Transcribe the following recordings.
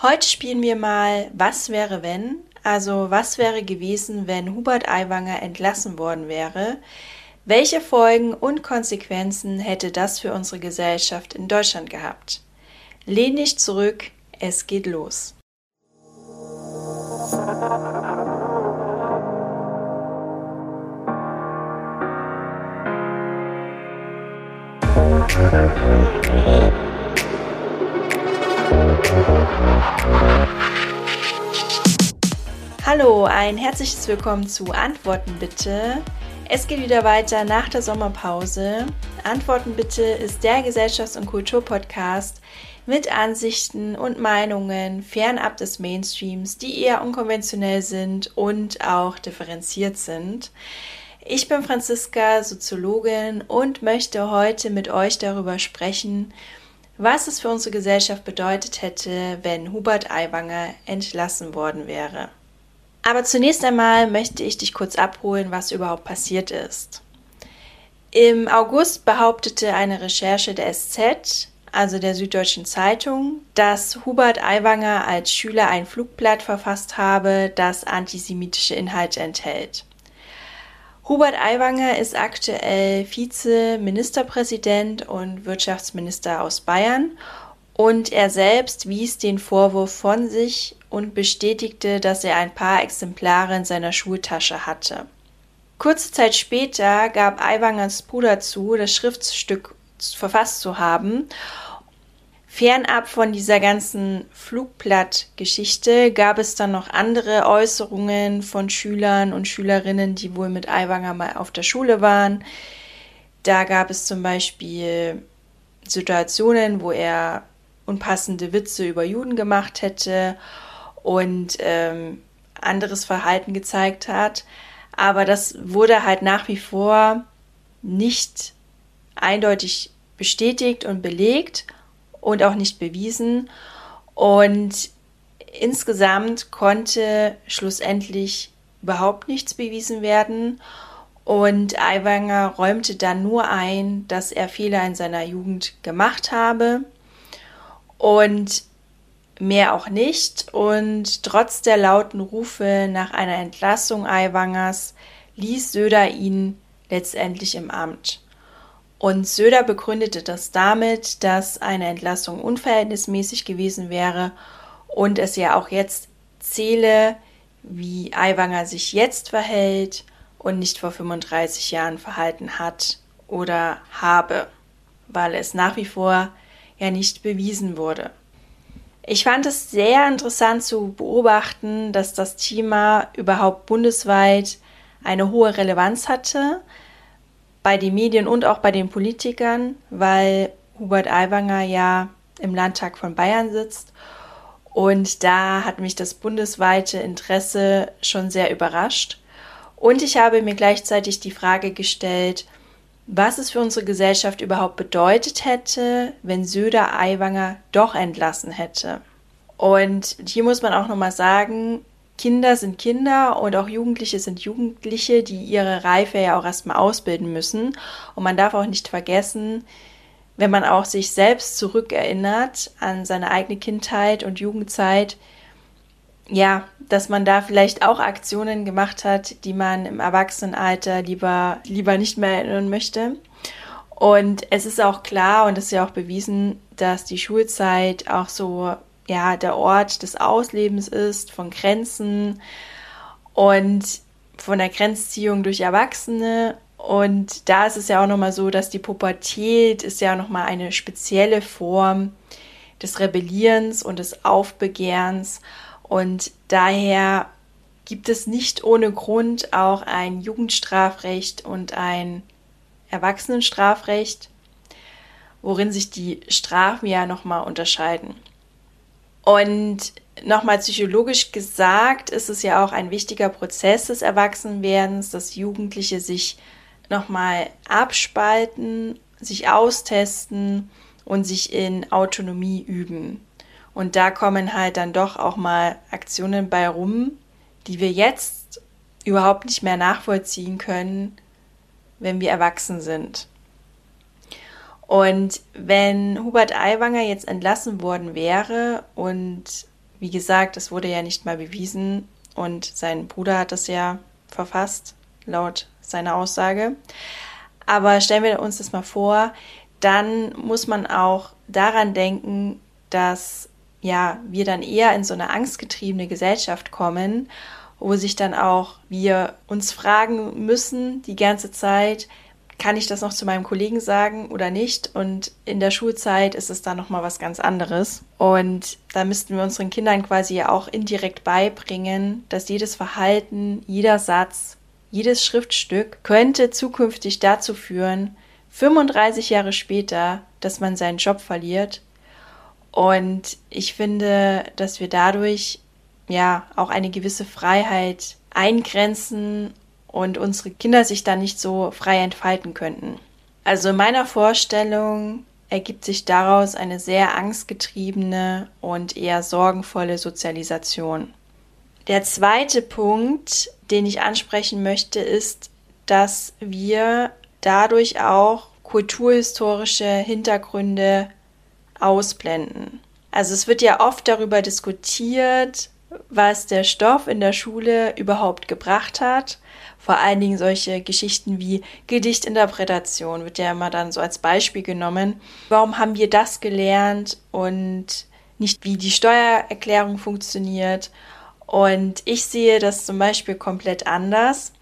Heute spielen wir mal Was wäre wenn? Also was wäre gewesen, wenn Hubert Aiwanger entlassen worden wäre? Welche Folgen und Konsequenzen hätte das für unsere Gesellschaft in Deutschland gehabt? Lehn dich zurück, es geht los. Hallo, ein herzliches Willkommen zu Antworten bitte. Es geht wieder weiter nach der Sommerpause. Antworten bitte ist der Gesellschafts- und Kulturpodcast mit Ansichten und Meinungen fernab des Mainstreams, die eher unkonventionell sind und auch differenziert sind. Ich bin Franziska, Soziologin und möchte heute mit euch darüber sprechen, was es für unsere Gesellschaft bedeutet hätte, wenn Hubert Aiwanger entlassen worden wäre. Aber zunächst einmal möchte ich dich kurz abholen, was überhaupt passiert ist. Im August behauptete eine Recherche der SZ, also der Süddeutschen Zeitung, dass Hubert Aiwanger als Schüler ein Flugblatt verfasst habe, das antisemitische Inhalte enthält. Hubert Aiwanger ist aktuell Vize-Ministerpräsident und Wirtschaftsminister aus Bayern und er selbst wies den Vorwurf von sich und bestätigte, dass er ein paar Exemplare in seiner Schultasche hatte. Kurze Zeit später gab Aiwangers Bruder zu, das Schriftstück verfasst zu haben Fernab von dieser ganzen Flugblattgeschichte gab es dann noch andere Äußerungen von Schülern und Schülerinnen, die wohl mit Aiwanger mal auf der Schule waren. Da gab es zum Beispiel Situationen, wo er unpassende Witze über Juden gemacht hätte und ähm, anderes Verhalten gezeigt hat. Aber das wurde halt nach wie vor nicht eindeutig bestätigt und belegt und auch nicht bewiesen. Und insgesamt konnte schlussendlich überhaupt nichts bewiesen werden. Und Aiwanger räumte dann nur ein, dass er Fehler in seiner Jugend gemacht habe und mehr auch nicht. Und trotz der lauten Rufe nach einer Entlassung Aiwangers ließ Söder ihn letztendlich im Amt. Und Söder begründete das damit, dass eine Entlassung unverhältnismäßig gewesen wäre und es ja auch jetzt zähle, wie Aiwanger sich jetzt verhält und nicht vor 35 Jahren verhalten hat oder habe, weil es nach wie vor ja nicht bewiesen wurde. Ich fand es sehr interessant zu beobachten, dass das Thema überhaupt bundesweit eine hohe Relevanz hatte, bei den Medien und auch bei den Politikern, weil Hubert Aiwanger ja im Landtag von Bayern sitzt. Und da hat mich das bundesweite Interesse schon sehr überrascht. Und ich habe mir gleichzeitig die Frage gestellt, was es für unsere Gesellschaft überhaupt bedeutet hätte, wenn Söder Aiwanger doch entlassen hätte. Und hier muss man auch nochmal sagen, Kinder sind Kinder und auch Jugendliche sind Jugendliche, die ihre Reife ja auch erstmal ausbilden müssen. Und man darf auch nicht vergessen, wenn man auch sich selbst zurückerinnert an seine eigene Kindheit und Jugendzeit, ja, dass man da vielleicht auch Aktionen gemacht hat, die man im Erwachsenenalter lieber, lieber nicht mehr erinnern möchte. Und es ist auch klar und es ist ja auch bewiesen, dass die Schulzeit auch so ja, der Ort des Auslebens ist, von Grenzen und von der Grenzziehung durch Erwachsene. Und da ist es ja auch nochmal so, dass die Pubertät ist ja nochmal eine spezielle Form des Rebellierens und des Aufbegehrens. Und daher gibt es nicht ohne Grund auch ein Jugendstrafrecht und ein Erwachsenenstrafrecht, worin sich die Strafen ja nochmal unterscheiden. Und nochmal psychologisch gesagt, ist es ja auch ein wichtiger Prozess des Erwachsenwerdens, dass Jugendliche sich nochmal abspalten, sich austesten und sich in Autonomie üben. Und da kommen halt dann doch auch mal Aktionen bei rum, die wir jetzt überhaupt nicht mehr nachvollziehen können, wenn wir erwachsen sind. Und wenn Hubert Aiwanger jetzt entlassen worden wäre und wie gesagt, es wurde ja nicht mal bewiesen und sein Bruder hat das ja verfasst, laut seiner Aussage. Aber stellen wir uns das mal vor, dann muss man auch daran denken, dass ja, wir dann eher in so eine angstgetriebene Gesellschaft kommen, wo sich dann auch wir uns fragen müssen die ganze Zeit, kann ich das noch zu meinem Kollegen sagen oder nicht? Und in der Schulzeit ist es dann nochmal was ganz anderes. Und da müssten wir unseren Kindern quasi ja auch indirekt beibringen, dass jedes Verhalten, jeder Satz, jedes Schriftstück könnte zukünftig dazu führen, 35 Jahre später, dass man seinen Job verliert. Und ich finde, dass wir dadurch ja auch eine gewisse Freiheit eingrenzen und unsere Kinder sich dann nicht so frei entfalten könnten. Also in meiner Vorstellung ergibt sich daraus eine sehr angstgetriebene und eher sorgenvolle Sozialisation. Der zweite Punkt, den ich ansprechen möchte, ist, dass wir dadurch auch kulturhistorische Hintergründe ausblenden. Also es wird ja oft darüber diskutiert, was der Stoff in der Schule überhaupt gebracht hat. Vor allen Dingen solche Geschichten wie Gedichtinterpretation wird ja immer dann so als Beispiel genommen. Warum haben wir das gelernt und nicht wie die Steuererklärung funktioniert? Und ich sehe das zum Beispiel komplett anders,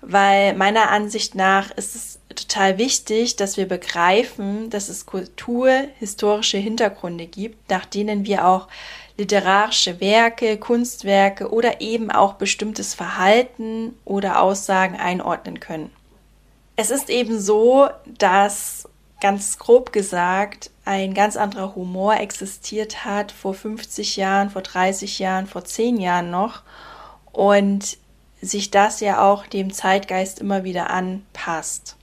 weil meiner Ansicht nach ist es total wichtig, dass wir begreifen, dass es kulturhistorische Hintergründe gibt, nach denen wir auch literarische Werke, Kunstwerke oder eben auch bestimmtes Verhalten oder Aussagen einordnen können. Es ist eben so, dass ganz grob gesagt ein ganz anderer Humor existiert hat vor 50 Jahren, vor 30 Jahren, vor 10 Jahren noch und sich das ja auch dem Zeitgeist immer wieder anpasst.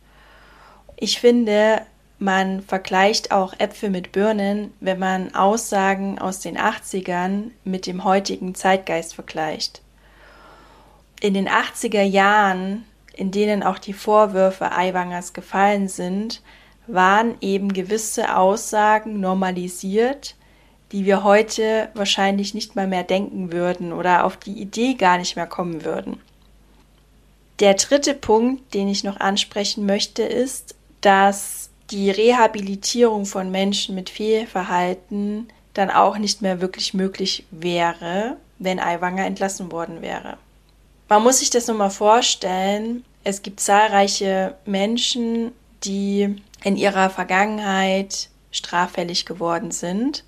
Ich finde, man vergleicht auch Äpfel mit Birnen, wenn man Aussagen aus den 80ern mit dem heutigen Zeitgeist vergleicht. In den 80er Jahren, in denen auch die Vorwürfe Aiwangers gefallen sind, waren eben gewisse Aussagen normalisiert, die wir heute wahrscheinlich nicht mal mehr denken würden oder auf die Idee gar nicht mehr kommen würden. Der dritte Punkt, den ich noch ansprechen möchte, ist, dass die Rehabilitierung von Menschen mit Fehlverhalten dann auch nicht mehr wirklich möglich wäre, wenn Aiwanger entlassen worden wäre. Man muss sich das nur mal vorstellen. Es gibt zahlreiche Menschen, die in ihrer Vergangenheit straffällig geworden sind.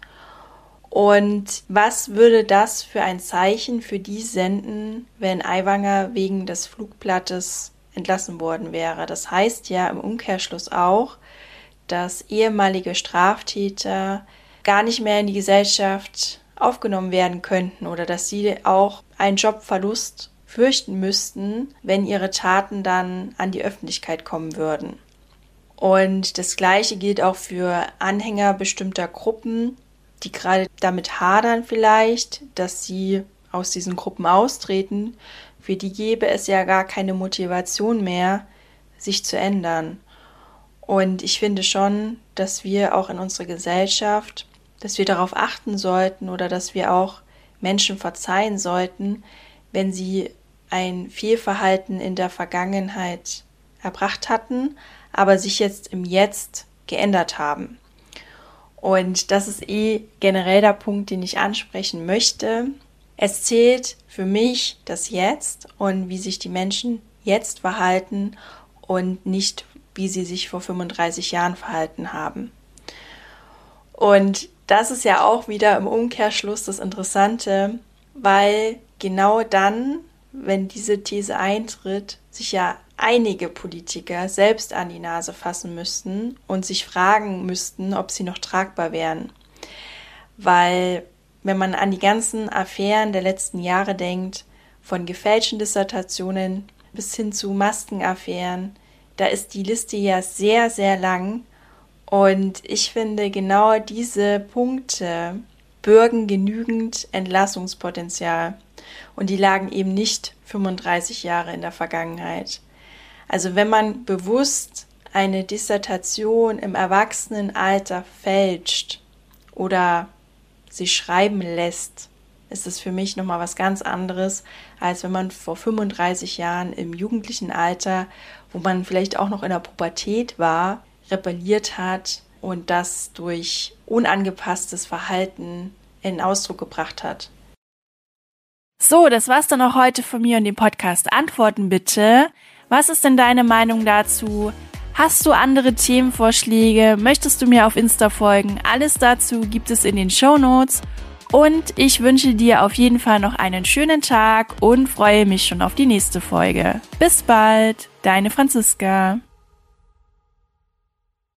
Und was würde das für ein Zeichen für die senden, wenn Aiwanger wegen des Flugblattes entlassen worden wäre. Das heißt ja im Umkehrschluss auch, dass ehemalige Straftäter gar nicht mehr in die Gesellschaft aufgenommen werden könnten oder dass sie auch einen Jobverlust fürchten müssten, wenn ihre Taten dann an die Öffentlichkeit kommen würden. Und das Gleiche gilt auch für Anhänger bestimmter Gruppen, die gerade damit hadern vielleicht, dass sie aus diesen Gruppen austreten, für die gäbe es ja gar keine Motivation mehr, sich zu ändern. Und ich finde schon, dass wir auch in unserer Gesellschaft, dass wir darauf achten sollten oder dass wir auch Menschen verzeihen sollten, wenn sie ein Fehlverhalten in der Vergangenheit erbracht hatten, aber sich jetzt im Jetzt geändert haben. Und das ist eh generell der Punkt, den ich ansprechen möchte. Es zählt für mich das Jetzt und wie sich die Menschen jetzt verhalten und nicht, wie sie sich vor 35 Jahren verhalten haben. Und das ist ja auch wieder im Umkehrschluss das Interessante, weil genau dann, wenn diese These eintritt, sich ja einige Politiker selbst an die Nase fassen müssten und sich fragen müssten, ob sie noch tragbar wären. Weil wenn man an die ganzen Affären der letzten Jahre denkt, von gefälschten Dissertationen bis hin zu Maskenaffären, da ist die Liste ja sehr, sehr lang. Und ich finde, genau diese Punkte bürgen genügend Entlassungspotenzial. Und die lagen eben nicht 35 Jahre in der Vergangenheit. Also wenn man bewusst eine Dissertation im Erwachsenenalter fälscht oder sie schreiben lässt, ist es für mich nochmal was ganz anderes, als wenn man vor 35 Jahren im jugendlichen Alter, wo man vielleicht auch noch in der Pubertät war, rebelliert hat und das durch unangepasstes Verhalten in Ausdruck gebracht hat. So, das war's dann auch heute von mir und dem Podcast. Antworten bitte. Was ist denn deine Meinung dazu? Hast du andere Themenvorschläge? Möchtest du mir auf Insta folgen? Alles dazu gibt es in den Show Notes. Und ich wünsche dir auf jeden Fall noch einen schönen Tag und freue mich schon auf die nächste Folge. Bis bald, deine Franziska.